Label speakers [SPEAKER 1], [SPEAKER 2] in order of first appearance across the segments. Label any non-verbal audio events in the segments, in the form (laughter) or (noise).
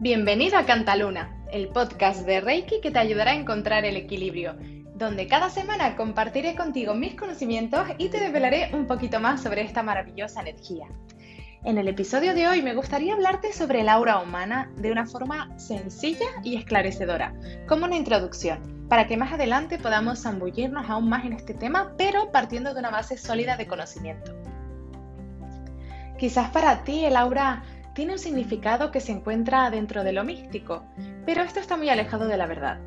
[SPEAKER 1] Bienvenido a Cantaluna, el podcast de Reiki que te ayudará a encontrar el equilibrio, donde cada semana compartiré contigo mis conocimientos y te develaré un poquito más sobre esta maravillosa energía. En el episodio de hoy me gustaría hablarte sobre el aura humana de una forma sencilla y esclarecedora, como una introducción, para que más adelante podamos zambullirnos aún más en este tema, pero partiendo de una base sólida de conocimiento. Quizás para ti el aura tiene un significado que se encuentra dentro de lo místico, pero esto está muy alejado de la verdad.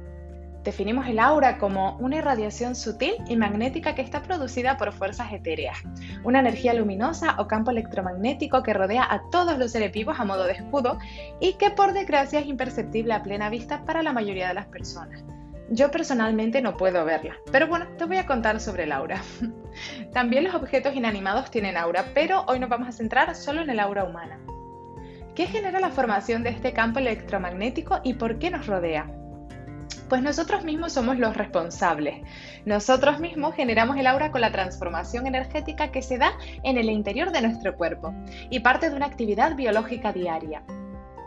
[SPEAKER 1] Definimos el aura como una irradiación sutil y magnética que está producida por fuerzas etéreas, una energía luminosa o campo electromagnético que rodea a todos los seres vivos a modo de escudo y que por desgracia es imperceptible a plena vista para la mayoría de las personas. Yo personalmente no puedo verla, pero bueno, te voy a contar sobre el aura. (laughs) También los objetos inanimados tienen aura, pero hoy nos vamos a centrar solo en el aura humana. ¿Qué genera la formación de este campo electromagnético y por qué nos rodea? Pues nosotros mismos somos los responsables. Nosotros mismos generamos el aura con la transformación energética que se da en el interior de nuestro cuerpo y parte de una actividad biológica diaria.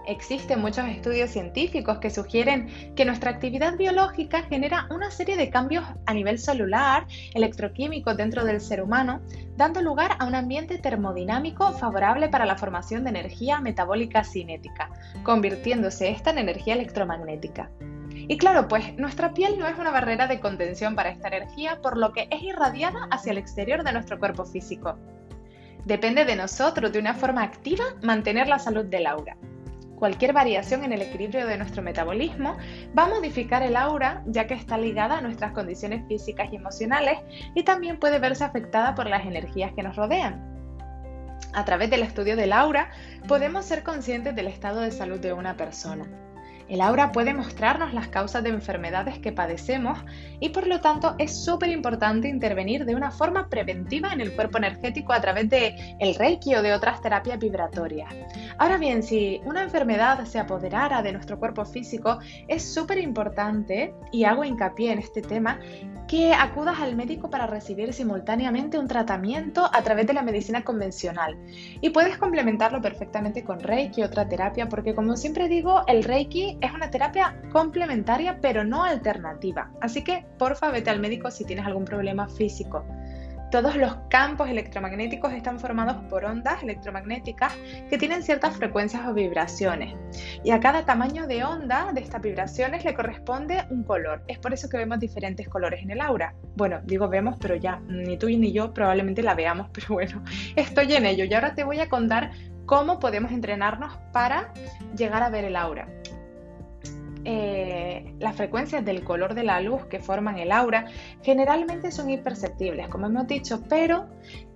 [SPEAKER 1] Existen muchos estudios científicos que sugieren que nuestra actividad biológica genera una serie de cambios a nivel celular, electroquímico dentro del ser humano, dando lugar a un ambiente termodinámico favorable para la formación de energía metabólica cinética, convirtiéndose esta en energía electromagnética. Y claro, pues nuestra piel no es una barrera de contención para esta energía, por lo que es irradiada hacia el exterior de nuestro cuerpo físico. Depende de nosotros, de una forma activa, mantener la salud del aura. Cualquier variación en el equilibrio de nuestro metabolismo va a modificar el aura ya que está ligada a nuestras condiciones físicas y emocionales y también puede verse afectada por las energías que nos rodean. A través del estudio del aura podemos ser conscientes del estado de salud de una persona. El aura puede mostrarnos las causas de enfermedades que padecemos y por lo tanto es súper importante intervenir de una forma preventiva en el cuerpo energético a través de el reiki o de otras terapias vibratorias. Ahora bien, si una enfermedad se apoderara de nuestro cuerpo físico, es súper importante, y hago hincapié en este tema, que acudas al médico para recibir simultáneamente un tratamiento a través de la medicina convencional. Y puedes complementarlo perfectamente con Reiki, otra terapia, porque como siempre digo, el Reiki es una terapia complementaria pero no alternativa. Así que porfa vete al médico si tienes algún problema físico. Todos los campos electromagnéticos están formados por ondas electromagnéticas que tienen ciertas frecuencias o vibraciones. Y a cada tamaño de onda de estas vibraciones le corresponde un color. Es por eso que vemos diferentes colores en el aura. Bueno, digo vemos, pero ya ni tú ni yo probablemente la veamos, (laughs) pero bueno, estoy en ello. Y ahora te voy a contar cómo podemos entrenarnos para llegar a ver el aura. Eh, las frecuencias del color de la luz que forman el aura generalmente son imperceptibles, como hemos dicho, pero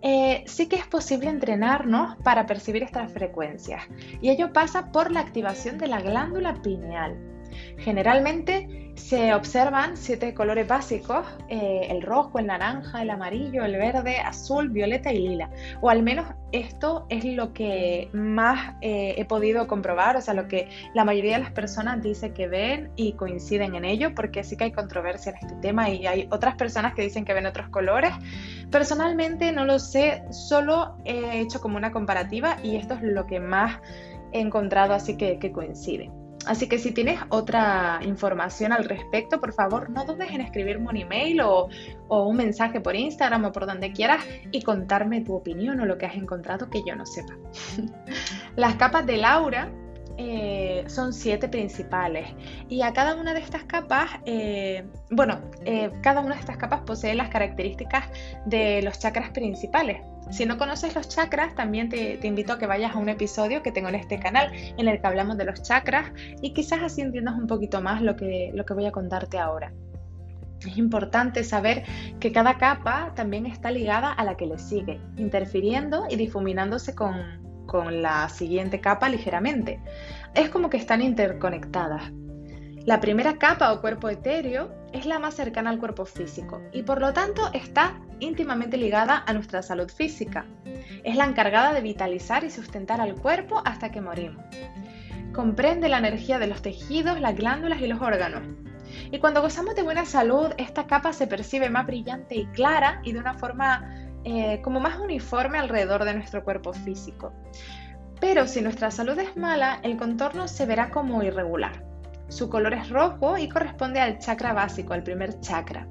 [SPEAKER 1] eh, sí que es posible entrenarnos para percibir estas frecuencias. Y ello pasa por la activación de la glándula pineal. Generalmente se observan siete colores básicos, eh, el rojo, el naranja, el amarillo, el verde, azul, violeta y lila. O al menos esto es lo que más eh, he podido comprobar, o sea, lo que la mayoría de las personas dice que ven y coinciden en ello, porque sí que hay controversia en este tema y hay otras personas que dicen que ven otros colores. Personalmente no lo sé, solo he hecho como una comparativa y esto es lo que más he encontrado así que, que coincide. Así que si tienes otra información al respecto, por favor no dudes en escribirme un email o, un mensaje por Instagram o por donde quieras y contarme tu opinión o lo que has encontrado que yo no sepa. (laughs) Las capas de Laura eh, son siete principales y a cada una de estas capas, eh, bueno, eh, cada una de estas capas posee las características de los chakras principales. Si no conoces los chakras, también te, invito a que vayas a un episodio que tengo en este canal en el que hablamos de los chakras y quizás así entiendas un poquito más lo que, lo que voy a contarte ahora. Es importante saber que cada capa también está ligada a la que le sigue, interfiriendo y difuminándose con, con la siguiente capa ligeramente. Es como que están interconectadas. La primera capa o cuerpo etéreo es la más cercana al cuerpo físico y por lo tanto está íntimamente ligada a nuestra salud física. Es la encargada de vitalizar y sustentar al cuerpo hasta que morimos. Comprende la energía de los tejidos, las glándulas y los órganos. Y cuando gozamos de buena salud, esta capa se percibe más brillante y clara y de una forma eh, como más uniforme alrededor de nuestro cuerpo físico. Pero si nuestra salud es mala, el contorno se verá como irregular. Su color es rojo y corresponde al chakra básico, al primer chakra.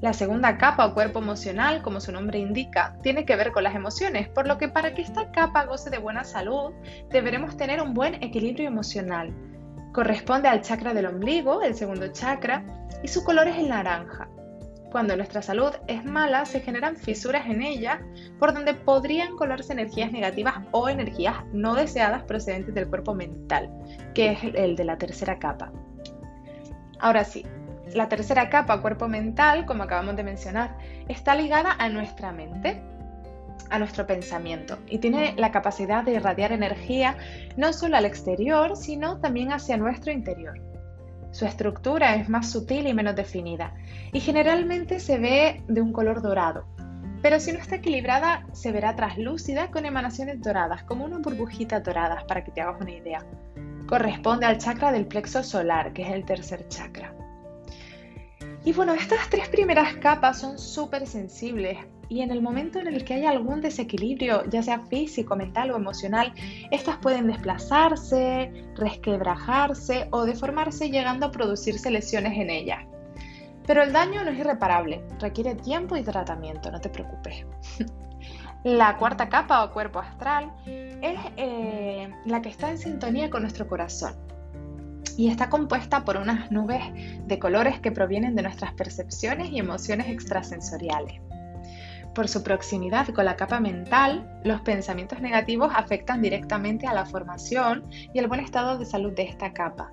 [SPEAKER 1] La segunda capa o cuerpo emocional, como su nombre indica, tiene que ver con las emociones, por lo que para que esta capa goce de buena salud, deberemos tener un buen equilibrio emocional. Corresponde al chakra del ombligo, el segundo chakra, y su color es el naranja. Cuando nuestra salud es mala, se generan fisuras en ella por donde podrían colarse energías negativas o energías no deseadas procedentes del cuerpo mental, que es el de la tercera capa. Ahora sí, la tercera capa, cuerpo mental, como acabamos de mencionar, está ligada a nuestra mente, a nuestro pensamiento y tiene la capacidad de irradiar energía no solo al exterior, sino también hacia nuestro interior. Su estructura es más sutil y menos definida y generalmente se ve de un color dorado, pero si no está equilibrada se verá traslúcida con emanaciones doradas, como una burbujita dorada, para que te hagas una idea. Corresponde al chakra del plexo solar, que es el tercer chakra. Y bueno, estas tres primeras capas son súper sensibles y en el momento en el que hay algún desequilibrio, ya sea físico, mental o emocional, estas pueden desplazarse, resquebrajarse o deformarse llegando a producirse lesiones en ellas. Pero el daño no es irreparable, requiere tiempo y tratamiento, no te preocupes. (laughs) La cuarta capa o cuerpo astral es eh, la que está en sintonía con nuestro corazón y está compuesta por unas nubes de colores que provienen de nuestras percepciones y emociones extrasensoriales. Por su proximidad con la capa mental, los pensamientos negativos afectan directamente a la formación y el buen estado de salud de esta capa.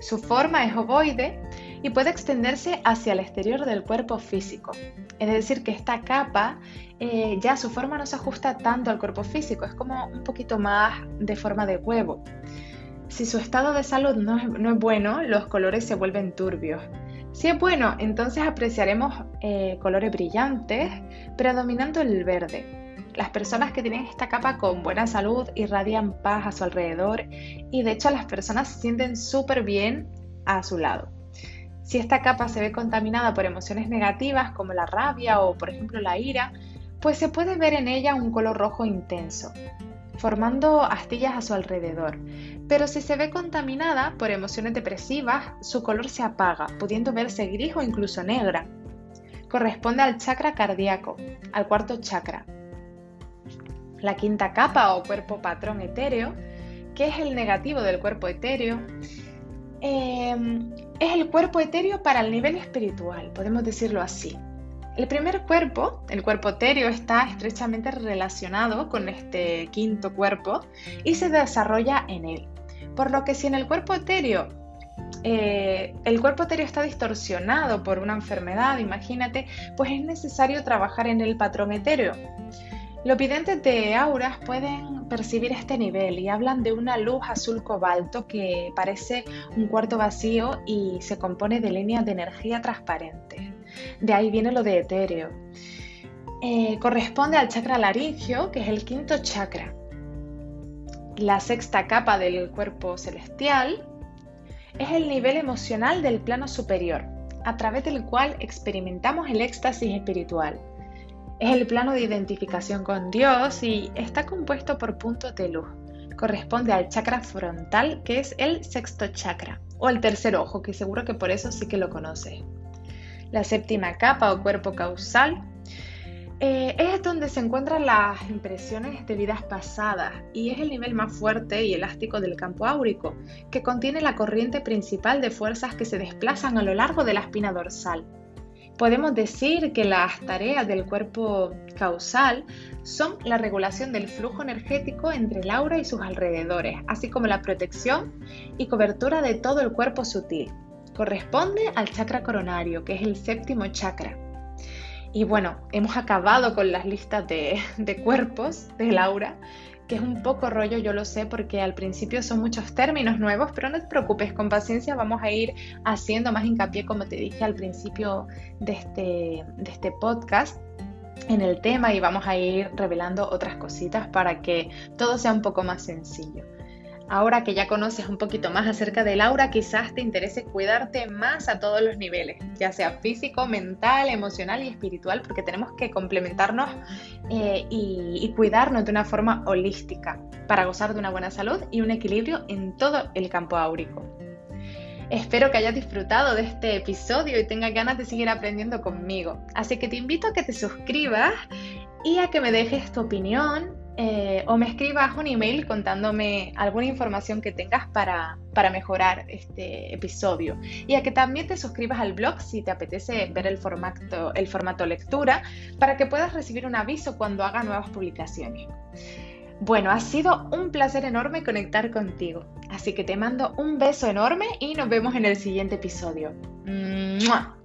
[SPEAKER 1] Su forma es ovoide y puede extenderse hacia el exterior del cuerpo físico. Es decir, que esta capa eh, ya su forma no se ajusta tanto al cuerpo físico, es como un poquito más de forma de huevo. Si su estado de salud no es bueno, los colores se vuelven turbios. Si es bueno, entonces apreciaremos eh, colores brillantes, predominando el verde. Las personas que tienen esta capa con buena salud irradian paz a su alrededor y de hecho las personas se sienten súper bien a su lado. Si esta capa se ve contaminada por emociones negativas como la rabia o por ejemplo la ira, pues se puede ver en ella un color rojo intenso formando astillas a su alrededor. Pero si se ve contaminada por emociones depresivas, su color se apaga, pudiendo verse gris o incluso negra. Corresponde al chakra cardíaco, al cuarto chakra. La quinta capa o cuerpo patrón etéreo, que es el negativo del cuerpo etéreo, eh, es el cuerpo etéreo para el nivel espiritual, podemos decirlo así. El primer cuerpo, el cuerpo etéreo, está estrechamente relacionado con este quinto cuerpo y se desarrolla en él. Por lo que si en el cuerpo etéreo eh, el cuerpo etéreo está distorsionado por una enfermedad, imagínate, pues es necesario trabajar en el patrón etéreo. Los videntes de auras pueden percibir este nivel y hablan de una luz azul cobalto que parece un cuarto vacío y se compone de líneas de energía transparentes. De ahí viene lo de etéreo. Eh, corresponde al chakra laringio, que es el quinto chakra. La sexta capa del cuerpo celestial es el nivel emocional del plano superior, a través del cual experimentamos el éxtasis espiritual. Es el plano de identificación con Dios y está compuesto por puntos de luz. Corresponde al chakra frontal, que es el sexto chakra, o el tercer ojo, que seguro que por eso sí que lo conoces la séptima capa o cuerpo causal, eh, es donde se encuentran las impresiones de vidas pasadas y es el nivel más fuerte y elástico del campo áurico, que contiene la corriente principal de fuerzas que se desplazan a lo largo de la espina dorsal. Podemos decir que las tareas del cuerpo causal son la regulación del flujo energético entre el aura y sus alrededores, así como la protección y cobertura de todo el cuerpo sutil corresponde al chakra coronario, que es el séptimo chakra. Y bueno, hemos acabado con las listas de, cuerpos de aura, que es un poco rollo, yo lo sé, porque al principio son muchos términos nuevos, pero no te preocupes, con paciencia vamos a ir haciendo más hincapié, como te dije al principio de este, de este podcast en el tema y vamos a ir revelando otras cositas para que todo sea un poco más sencillo. Ahora que ya conoces un poquito más acerca del aura, quizás te interese cuidarte más a todos los niveles, ya sea físico, mental, emocional y espiritual, porque tenemos que complementarnos eh, y, y cuidarnos de una forma holística. para gozar de una buena salud y un equilibrio en todo el campo áurico. Espero que hayas disfrutado de este episodio y tengas ganas de seguir aprendiendo conmigo. Así que te invito a que te suscribas y a que me dejes tu opinión eh, o me escribas un email contándome alguna información que tengas para, para, mejorar este episodio. Y a que también te suscribas al blog si te apetece ver el formato, el formato lectura para que puedas recibir un aviso cuando haga nuevas publicaciones. Bueno, ha sido un placer enorme conectar contigo. Así que te mando un beso enorme y nos vemos en el siguiente episodio. ¡Mua!